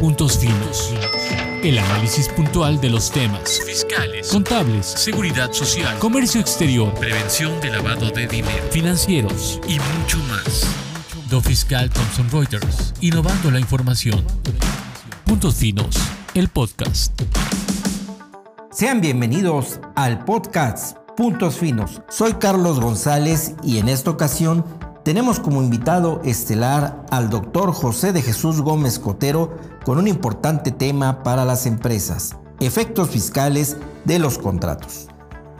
Puntos Finos. El análisis puntual de los temas fiscales, contables, seguridad social, comercio exterior, prevención de lavado de dinero, financieros y mucho más. Do Fiscal Thomson Reuters, innovando la información. Puntos Finos, el podcast. Sean bienvenidos al podcast Puntos Finos. Soy Carlos González y en esta ocasión tenemos como invitado estelar al doctor José de Jesús Gómez Cotero con un importante tema para las empresas, efectos fiscales de los contratos.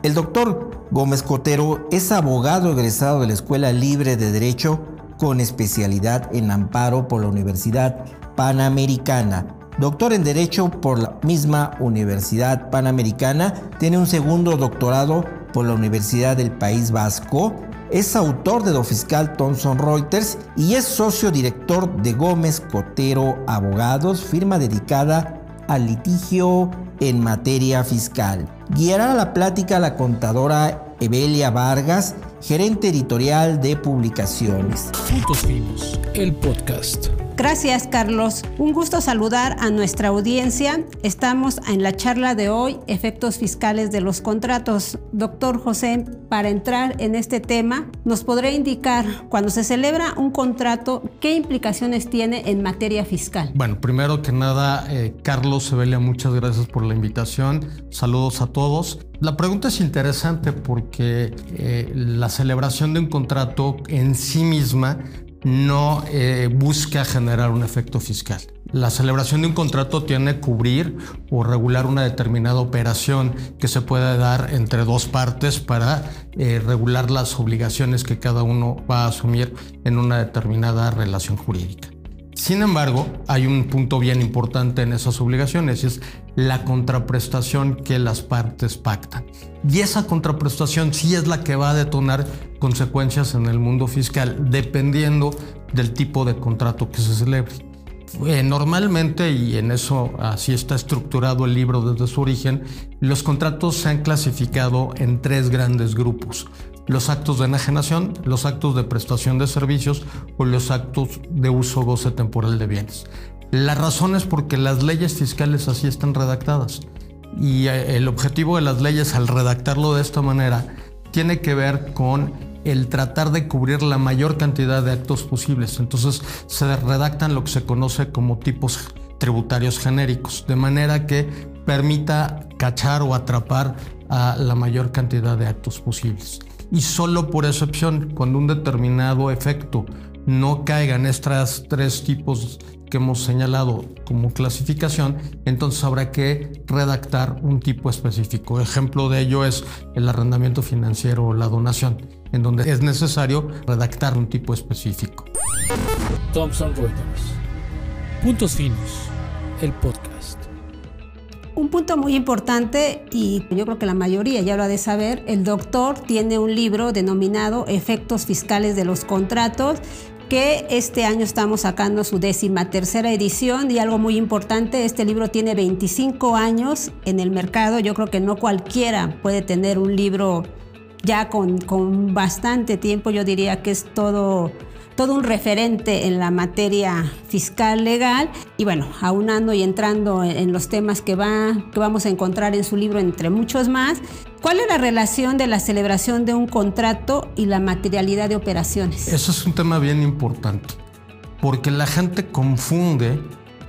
El doctor Gómez Cotero es abogado egresado de la Escuela Libre de Derecho con especialidad en amparo por la Universidad Panamericana. Doctor en Derecho por la misma Universidad Panamericana, tiene un segundo doctorado por la Universidad del País Vasco es autor de lo fiscal Thomson Reuters y es socio director de Gómez Cotero Abogados, firma dedicada al litigio en materia fiscal. Guiará la plática la contadora Evelia Vargas, gerente editorial de publicaciones. Puntos Finos, el podcast. Gracias, Carlos. Un gusto saludar a nuestra audiencia. Estamos en la charla de hoy, efectos fiscales de los contratos. Doctor José, para entrar en este tema, ¿nos podrá indicar cuando se celebra un contrato, qué implicaciones tiene en materia fiscal? Bueno, primero que nada, eh, Carlos Sebelia, muchas gracias por la invitación. Saludos a todos. La pregunta es interesante porque eh, la celebración de un contrato en sí misma no eh, busca generar un efecto fiscal. La celebración de un contrato tiene que cubrir o regular una determinada operación que se puede dar entre dos partes para eh, regular las obligaciones que cada uno va a asumir en una determinada relación jurídica. Sin embargo, hay un punto bien importante en esas obligaciones y es la contraprestación que las partes pactan. Y esa contraprestación sí es la que va a detonar consecuencias en el mundo fiscal, dependiendo del tipo de contrato que se celebre. Eh, normalmente, y en eso así está estructurado el libro desde su origen, los contratos se han clasificado en tres grandes grupos los actos de enajenación, los actos de prestación de servicios o los actos de uso goce temporal de bienes. La razón es porque las leyes fiscales así están redactadas y eh, el objetivo de las leyes al redactarlo de esta manera tiene que ver con el tratar de cubrir la mayor cantidad de actos posibles. Entonces se redactan lo que se conoce como tipos tributarios genéricos, de manera que permita cachar o atrapar a la mayor cantidad de actos posibles y solo por excepción, cuando un determinado efecto no caiga en estos tres tipos que hemos señalado como clasificación, entonces habrá que redactar un tipo específico. Ejemplo de ello es el arrendamiento financiero o la donación, en donde es necesario redactar un tipo específico. Thomson Reuters. Puntos finos. El podcast. Un punto muy importante y yo creo que la mayoría ya lo ha de saber, el doctor tiene un libro denominado Efectos Fiscales de los Contratos que este año estamos sacando su décima tercera edición y algo muy importante, este libro tiene 25 años en el mercado, yo creo que no cualquiera puede tener un libro ya con, con bastante tiempo, yo diría que es todo todo un referente en la materia fiscal legal y bueno, aunando y entrando en los temas que, va, que vamos a encontrar en su libro, entre muchos más, ¿cuál es la relación de la celebración de un contrato y la materialidad de operaciones? Eso es un tema bien importante, porque la gente confunde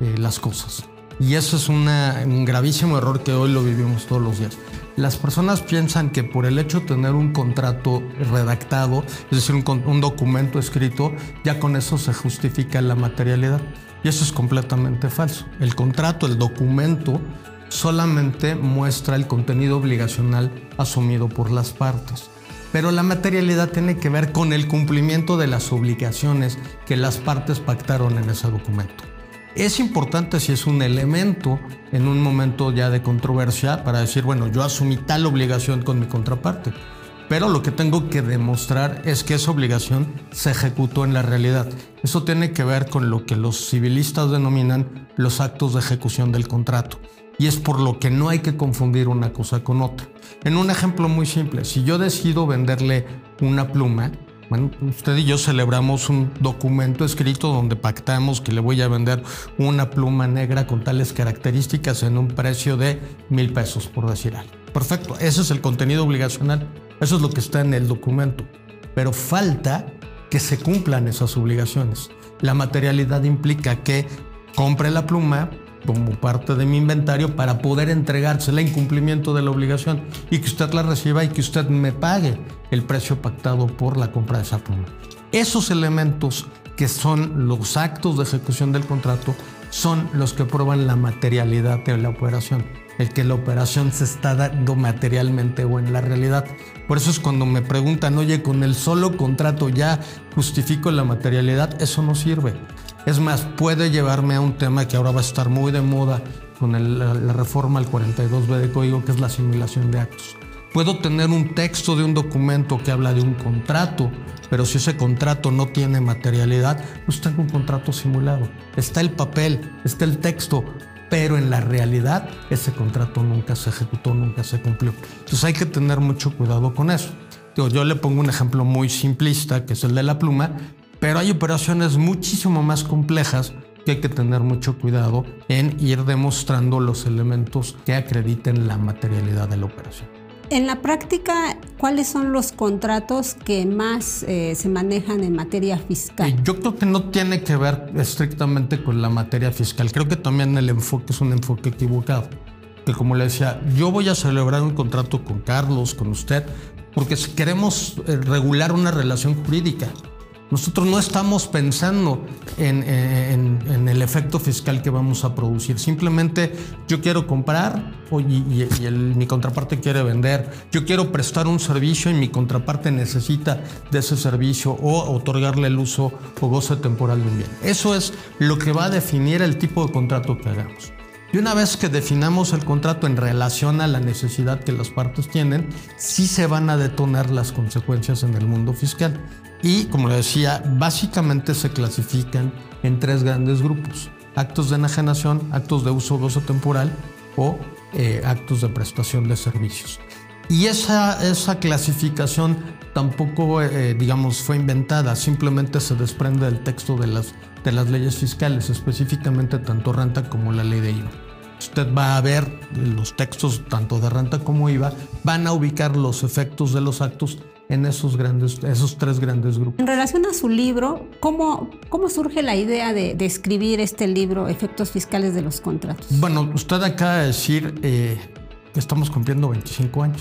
eh, las cosas. Y eso es un gravísimo error que hoy lo vivimos todos los días. Las personas piensan que por el hecho de tener un contrato redactado, es decir, un, un, documento escrito, ya con eso se justifica la materialidad. Y eso es completamente falso. El contrato, el documento, solamente muestra el contenido obligacional asumido por las partes. Pero la materialidad tiene que ver con el cumplimiento de las obligaciones que las partes pactaron en ese documento. Es importante si es un elemento en un momento ya de controversia para decir, bueno, yo asumí tal obligación con mi contraparte, pero lo que tengo que demostrar es que esa obligación se ejecutó en la realidad. Eso tiene que ver con lo que los civilistas denominan los actos de ejecución del contrato. Y es por lo que no hay que confundir una cosa con otra. En un ejemplo muy simple, si yo decido venderle una pluma, Usted y yo celebramos un documento escrito donde pactamos que le voy a vender una pluma negra con tales características en un precio de mil pesos, por decir algo. Perfecto, ese es el contenido obligacional, eso es lo que está en el documento. Pero falta que se cumplan esas obligaciones. La materialidad implica que compre la pluma, como parte de mi inventario para poder entregársela en cumplimiento de la obligación y que usted la reciba y que usted me pague el precio pactado por la compra de esa pluma. Esos elementos que son los actos de ejecución del contrato son los que prueban la materialidad de la operación, el que la operación se está dando materialmente o en la realidad. Por eso es cuando me preguntan, oye, con el solo contrato ya justifico la materialidad, eso no sirve. Es más, puede llevarme a un tema que ahora va a estar muy de moda con la, reforma al 42B de código, que es la simulación de actos. Puedo tener un texto de un documento que habla de un contrato, pero si ese contrato no tiene materialidad, pues tengo un contrato simulado. Está el papel, está el texto, pero en la realidad ese contrato nunca se ejecutó, nunca se cumplió. Entonces hay que tener mucho cuidado con eso. Yo le pongo un ejemplo muy simplista, que es el de la pluma, pero hay operaciones muchísimo más complejas que hay que tener mucho cuidado en ir demostrando los elementos que acrediten la materialidad de la operación. En la práctica, ¿cuáles son los contratos que más eh, se manejan en materia fiscal? Eh, yo creo que no tiene que ver estrictamente con la materia fiscal. Creo que también el enfoque es un enfoque equivocado. Que como le decía, yo voy a celebrar un contrato con Carlos, con usted, porque queremos eh, regular una relación jurídica. Nosotros no estamos pensando en, el efecto fiscal que vamos a producir. Simplemente yo quiero comprar y, mi contraparte quiere vender. Yo quiero prestar un servicio y mi contraparte necesita de ese servicio o otorgarle el uso o goce temporal de un bien. Eso es lo que va a definir el tipo de contrato que hagamos. Y una vez que definamos el contrato en relación a la necesidad que las partes tienen, sí se van a detonar las consecuencias en el mundo fiscal. Y como le decía, básicamente se clasifican en tres grandes grupos. Actos de enajenación, actos de uso gozo temporal o eh, actos de prestación de servicios. Y esa, esa clasificación tampoco, eh, digamos, fue inventada, simplemente se desprende del texto de las de las leyes fiscales, específicamente tanto renta como la ley de IVA. Usted va a ver los textos tanto de renta como IVA, van a ubicar los efectos de los actos en esos, grandes, esos tres grandes grupos. En relación a su libro, ¿cómo, cómo surge la idea de, escribir este libro, Efectos Fiscales de los Contratos? Bueno, usted acaba de decir eh, que estamos cumpliendo 25 años,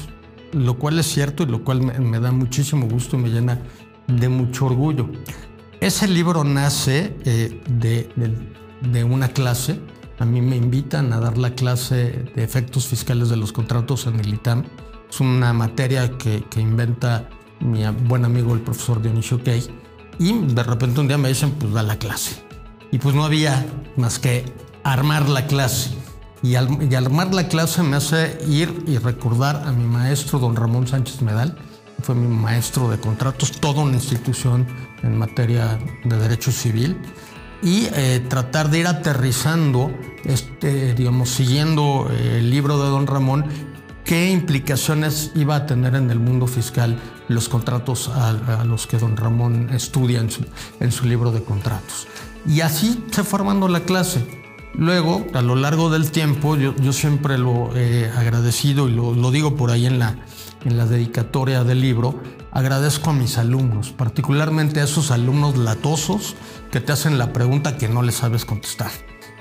lo cual es cierto y lo cual me da muchísimo gusto y me llena de mucho orgullo. Ese libro nace eh, de, una clase. A mí me invitan a dar la clase de efectos fiscales de los contratos en el ITAM. Es una materia que, inventa mi buen amigo el profesor Dionisio Key. Y de repente un día me dicen, pues da la clase. Y pues no había más que armar la clase. Y, al, y armar la clase me hace ir y recordar a mi maestro, don Ramón Sánchez Medal, fue mi maestro de contratos, toda una institución en materia de derecho civil, y eh, tratar de ir aterrizando, este, digamos, siguiendo eh, el libro de don Ramón, qué implicaciones iba a tener en el mundo fiscal los contratos a, los que don Ramón estudia en su, libro de contratos. Y así se fue formando la clase. Luego, a lo largo del tiempo, yo, siempre lo he agradecido y lo, lo digo por ahí en la, en la dedicatoria del libro, agradezco a mis alumnos, particularmente a esos alumnos latosos que te hacen la pregunta que no le sabes contestar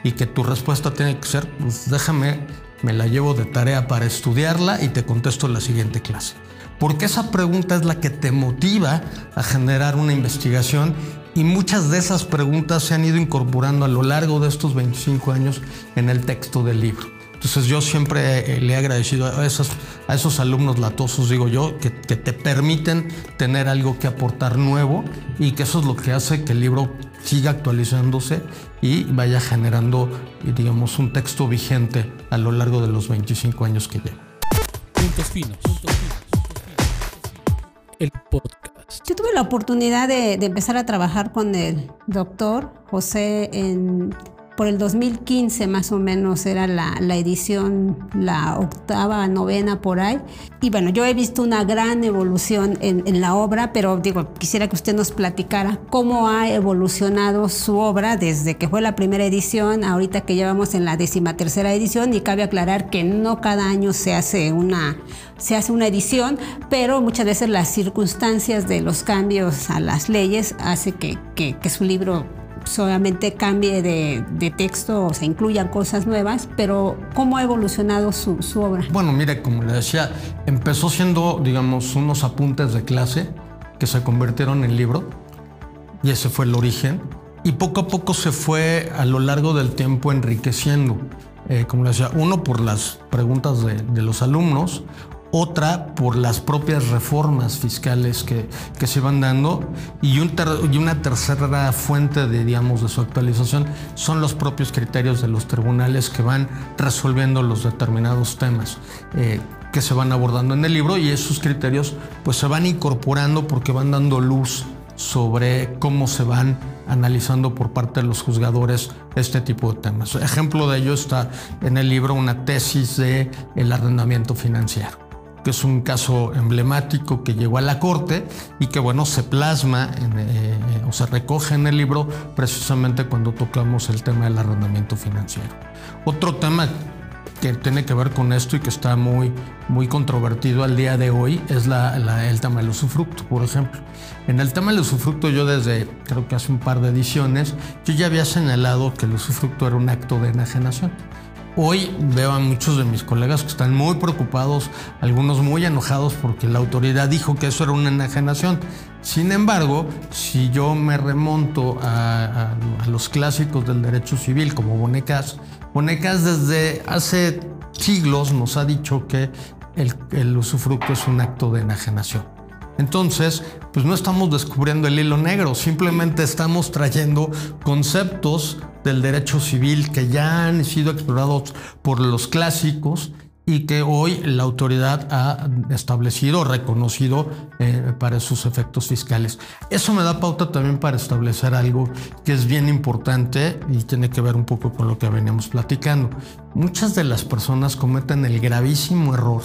y que tu respuesta tiene que ser, pues déjame, me la llevo de tarea para estudiarla y te contesto en la siguiente clase. Porque esa pregunta es la que te motiva a generar una investigación y muchas de esas preguntas se han ido incorporando a lo largo de estos 25 años en el texto del libro. Entonces yo siempre eh, le he agradecido a esos, a esos alumnos latosos, digo yo, que, te permiten tener algo que aportar nuevo y que eso es lo que hace que el libro siga actualizándose y vaya generando, digamos, un texto vigente a lo largo de los 25 años que lleva. Puntos finos. El podcast. Yo tuve la oportunidad de, empezar a trabajar con el doctor José en por el 2015 más o menos era la, edición, la octava, novena por ahí. Y bueno, yo he visto una gran evolución en, la obra, pero digo, quisiera que usted nos platicara cómo ha evolucionado su obra desde que fue la primera edición, ahorita que llevamos en la décima tercera edición, y cabe aclarar que no cada año se hace una, se hace una edición, pero muchas veces las circunstancias de los cambios a las leyes hace que, que su libro solamente cambie de, texto o se incluyan cosas nuevas, pero ¿cómo ha evolucionado su, obra? Bueno, mire, como le decía, empezó siendo, digamos, unos apuntes de clase que se convirtieron en libro, y ese fue el origen, y poco a poco se fue a lo largo del tiempo enriqueciendo. Eh, como le decía, uno por las preguntas de, de los alumnos, otra por las propias reformas fiscales que, se van dando y, una tercera fuente de, digamos, de su actualización son los propios criterios de los tribunales que van resolviendo los determinados temas. Eh, que se van abordando en el libro y esos criterios pues se van incorporando porque van dando luz sobre cómo se van analizando por parte de los juzgadores este tipo de temas. Ejemplo de ello está en el libro una tesis de arrendamiento financiero que es un caso emblemático que llegó a la corte y que bueno se plasma eh, o se recoge en el libro precisamente cuando tocamos el tema del arrendamiento financiero. Otro tema que tiene que ver con esto y que está muy, muy controvertido al día de hoy es el tema del usufructo, por ejemplo. En el tema del usufructo yo desde creo que hace un par de ediciones yo ya había señalado que el usufructo era un acto de enajenación. Hoy veo a muchos de mis colegas que están muy preocupados, algunos muy enojados porque la autoridad dijo que eso era una enajenación. Sin embargo, si yo me remonto a, los clásicos del derecho civil como Bonecas, Bonecas desde hace siglos nos ha dicho que el, el usufructo es un acto de enajenación. Entonces, pues no estamos descubriendo el hilo negro, simplemente estamos trayendo conceptos del derecho civil que ya han sido explorados por los clásicos y que hoy la autoridad ha establecido, reconocido eh, para sus efectos fiscales. Eso me da pauta también para establecer algo que es bien importante y tiene que ver un poco con lo que veníamos platicando. Muchas de las personas cometen el gravísimo error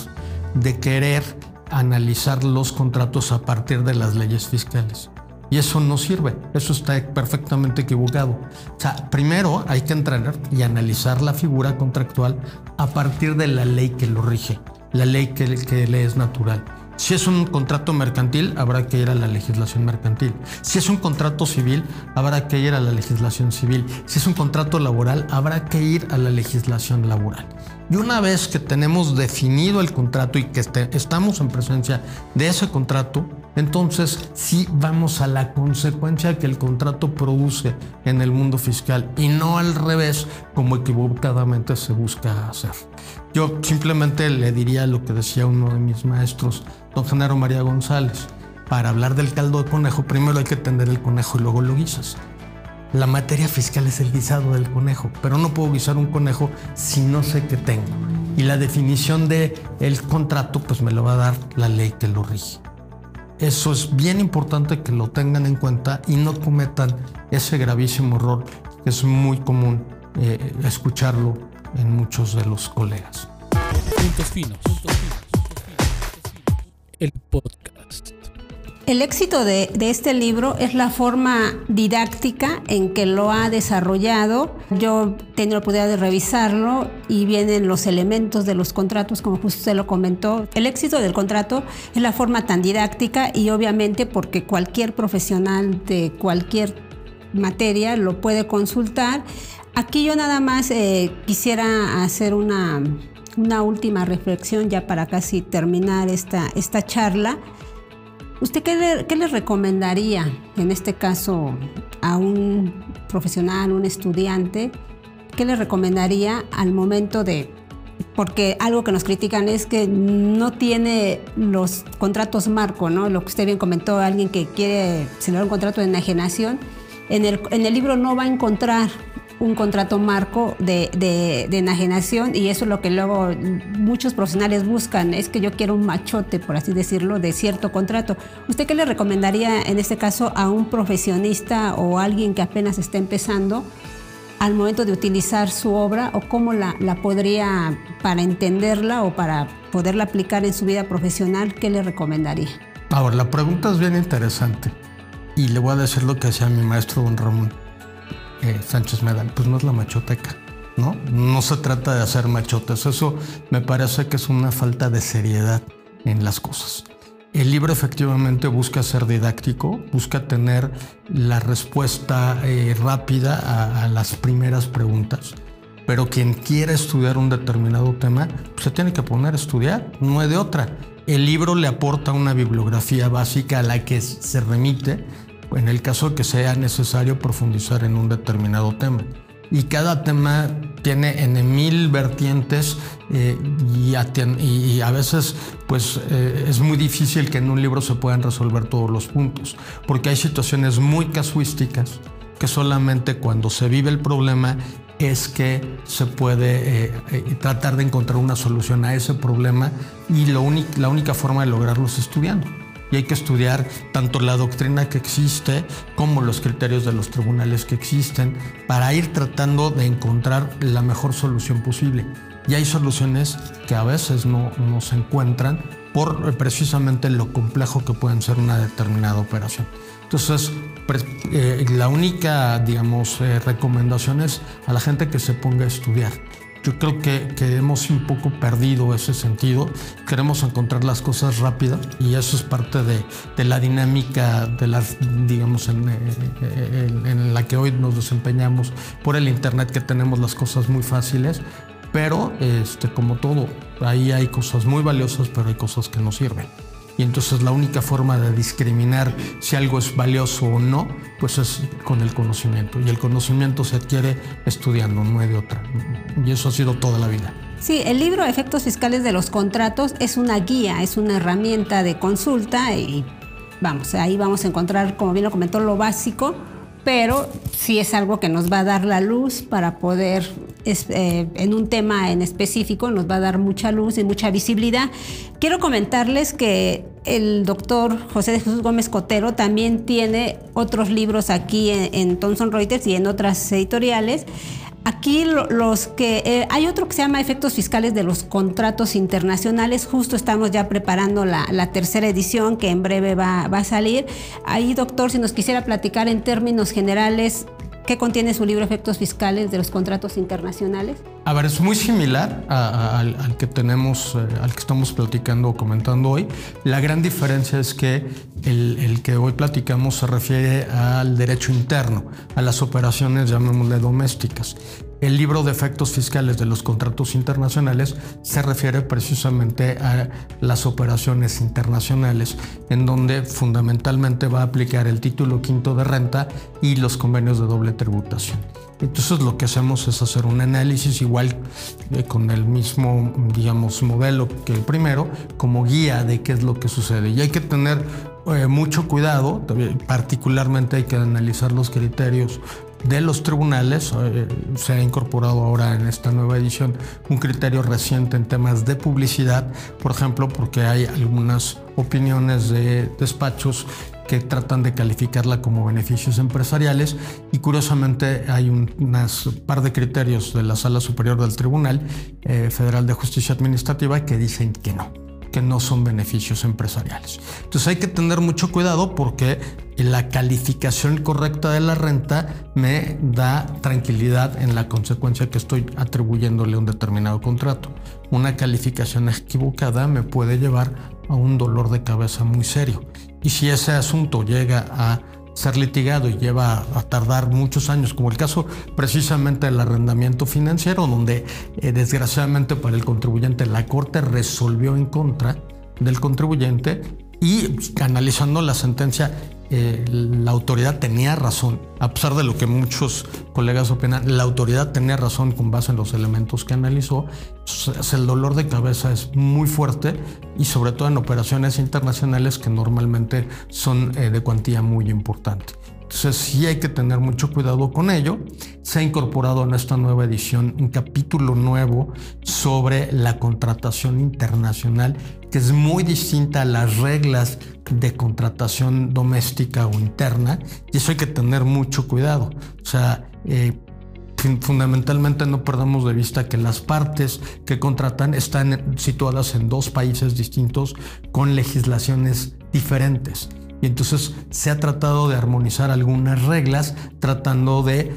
de querer analizar los contratos a partir de las leyes fiscales. Y eso no sirve, eso está perfectamente equivocado. O sea, primero hay que entrar y analizar la figura contractual a partir de la ley que lo rige, la ley que, le es natural. Si es un contrato mercantil, habrá que ir a la legislación mercantil. Si es un contrato civil, habrá que ir a la legislación civil. Si es un contrato laboral, habrá que ir a la legislación laboral. Y una vez que tenemos definido el contrato y que este, estamos en presencia de ese contrato, entonces sí vamos a la consecuencia que el contrato produce en el mundo fiscal y no al revés como equivocadamente se busca hacer. Yo simplemente le diría lo que decía uno de mis maestros, don Genaro María González. Para hablar del caldo de conejo, primero hay que tender el conejo y luego lo guisas. La materia fiscal es el guisado del conejo, pero no puedo guisar un conejo si no sé qué tengo. Y la definición de el contrato, pues me lo va a dar la ley que lo rige. Eso es bien importante que lo tengan en cuenta y no cometan ese gravísimo error que es muy común eh, escucharlo en muchos de los colegas. Puntos finos. El. El éxito de, este libro es la forma didáctica en que lo ha desarrollado. Yo tengo la oportunidad de revisarlo y vienen los elementos de los contratos, como justo usted lo comentó. El éxito del contrato es la forma tan didáctica y obviamente porque cualquier profesional de cualquier materia lo puede consultar. Aquí yo nada más eh, quisiera hacer una, una última reflexión ya para casi terminar esta, esta charla. ¿Usted qué le, recomendaría, en este caso, a un profesional, un estudiante? ¿Qué le recomendaría al momento de porque algo que nos critican es que no tiene los contratos marco, ¿no? Lo que usted bien comentó, alguien que quiere celebrar un contrato de enajenación, en el, en el libro no va a encontrar un contrato marco de, de, enajenación y eso es lo que luego muchos profesionales buscan, es que yo quiero un machote, por así decirlo, de cierto contrato. ¿Usted qué le recomendaría en este caso a un profesionista o alguien que apenas está empezando al momento de utilizar su obra o cómo la, la podría, para entenderla o para poderla aplicar en su vida profesional, ¿qué le recomendaría? Ahora, la pregunta es bien interesante y le voy a decir lo que decía mi maestro don Ramón eh, Sánchez Medal, pues no es la machoteca, ¿no? No se trata de hacer machotes, eso me parece que es una falta de seriedad en las cosas. El libro efectivamente busca ser didáctico, busca tener la respuesta eh, rápida a, las primeras preguntas. Pero quien quiera estudiar un determinado tema, pues se tiene que poner a estudiar, no hay de otra. El libro le aporta una bibliografía básica a la que se remite en el caso que sea necesario profundizar en un determinado tema. Y cada tema tiene en mil vertientes eh, y, a, veces pues eh, es muy difícil que en un libro se puedan resolver todos los puntos porque hay situaciones muy casuísticas que solamente cuando se vive el problema es que se puede eh, tratar de encontrar una solución a ese problema y la única forma de lograrlo es estudiando y hay que estudiar tanto la doctrina que existe como los criterios de los tribunales que existen para ir tratando de encontrar la mejor solución posible. Y hay soluciones que a veces no, se encuentran por precisamente lo complejo que pueden ser una determinada operación. Entonces, eh, la única, digamos, eh, recomendación es a la gente que se ponga a estudiar yo creo que, hemos un poco perdido ese sentido. Queremos encontrar las cosas rápido y eso es parte de, la dinámica de las, digamos, en, eh, en, la que hoy nos desempeñamos por el Internet, que tenemos las cosas muy fáciles. Pero, este, como todo, ahí hay cosas muy valiosas, pero hay cosas que no sirven. Y entonces la única forma de discriminar si algo es valioso o no, pues es con el conocimiento. Y el conocimiento se adquiere estudiando, no hay de otra. Y eso ha sido toda la vida. Sí, el libro Efectos Fiscales de los Contratos es una guía, es una herramienta de consulta y vamos, ahí vamos a encontrar, como bien lo comentó, lo básico pero sí es algo que nos va a dar la luz para poder, eh, en un tema en específico, nos va a dar mucha luz y mucha visibilidad. Quiero comentarles que el doctor José de Jesús Gómez Cotero también tiene otros libros aquí en, en Thomson Reuters y en otras editoriales Aquí los que eh, hay otro que se llama efectos fiscales de los contratos internacionales. Justo estamos ya preparando la, tercera edición que en breve va, va, a salir. Ahí, doctor, si nos quisiera platicar en términos generales ¿Qué contiene su libro Efectos Fiscales de los Contratos Internacionales? A ver, es muy similar al, que tenemos, eh, al que estamos platicando o comentando hoy. La gran diferencia es que el, el, que hoy platicamos se refiere al derecho interno, a las operaciones, llamémosle domésticas. El libro de efectos fiscales de los contratos internacionales se refiere precisamente a las operaciones internacionales, en donde fundamentalmente va a aplicar el título quinto de renta y los convenios de doble tributación. Entonces lo que hacemos es hacer un análisis igual eh, con el mismo, digamos, modelo que el primero, como guía de qué es lo que sucede. Y hay que tener eh, mucho cuidado, particularmente hay que analizar los criterios de los tribunales. Eh, se ha incorporado ahora en esta nueva edición un criterio reciente en temas de publicidad, por ejemplo, porque hay algunas opiniones de despachos que tratan de calificarla como beneficios empresariales y curiosamente hay un par de criterios de la Sala Superior del Tribunal eh, Federal de Justicia Administrativa que dicen que no que no son beneficios empresariales. Entonces hay que tener mucho cuidado porque la calificación correcta de la renta me da tranquilidad en la consecuencia que estoy atribuyéndole a un determinado contrato. Una calificación equivocada me puede llevar a un dolor de cabeza muy serio. Y si ese asunto llega a ser litigado y lleva a tardar muchos años, como el caso precisamente del arrendamiento financiero, donde eh, desgraciadamente para el contribuyente la Corte resolvió en contra del contribuyente y analizando la sentencia, eh, la autoridad tenía razón, a pesar de lo que muchos colegas opinan, la autoridad tenía razón con base en los elementos que analizó. el dolor de cabeza es muy fuerte y sobre todo en operaciones internacionales que normalmente son eh, de cuantía muy importante. Entonces sí hay que tener mucho cuidado con ello. Se ha incorporado en esta nueva edición un capítulo nuevo sobre la contratación internacional, que es muy distinta a las reglas de contratación doméstica o interna, y eso hay que tener mucho cuidado. O sea, eh, fundamentalmente no perdamos de vista que las partes que contratan están situadas en dos países distintos con legislaciones diferentes. Y entonces se ha tratado de armonizar algunas reglas tratando de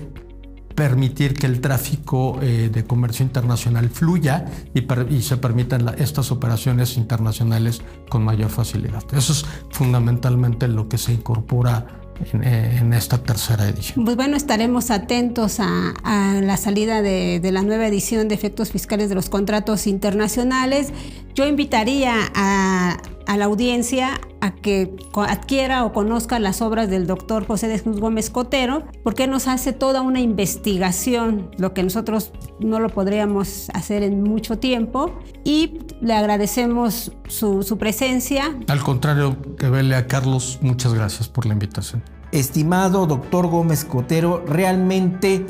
permitir que el tráfico eh, de comercio internacional fluya y, se permitan estas operaciones internacionales con mayor facilidad. Eso es fundamentalmente lo que se incorpora eh, en, esta tercera edición. Pues bueno, estaremos atentos a, la salida de, la nueva edición de efectos fiscales de los contratos internacionales. Yo invitaría a, la audiencia a que adquiera o conozca las obras del doctor José de Jesús Gómez Cotero, porque nos hace toda una investigación, lo que nosotros no lo podríamos hacer en mucho tiempo, y le agradecemos su, su presencia. Al contrario, que vele a Carlos, muchas gracias por la invitación. Estimado doctor Gómez Cotero, realmente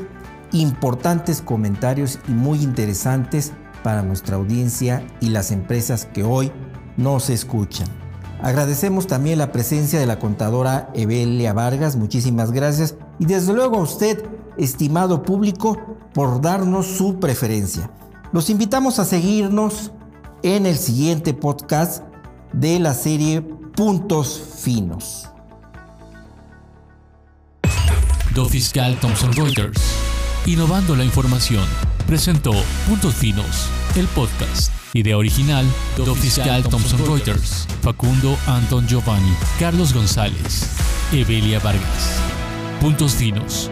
importantes comentarios y muy interesantes para nuestra audiencia y las empresas que hoy nos escuchan. Agradecemos también la presencia de la contadora Evelia Vargas, muchísimas gracias y desde luego a usted, estimado público, por darnos su preferencia. Los invitamos a seguirnos en el siguiente podcast de la serie Puntos Finos. Do Fiscal Thomson Reuters. Innovando la información. Presentó Puntos Finos, el podcast. Idea original, Do Fiscal Thomson Reuters. Facundo Anton Giovanni. Carlos González. Evelia Vargas. Puntos Finos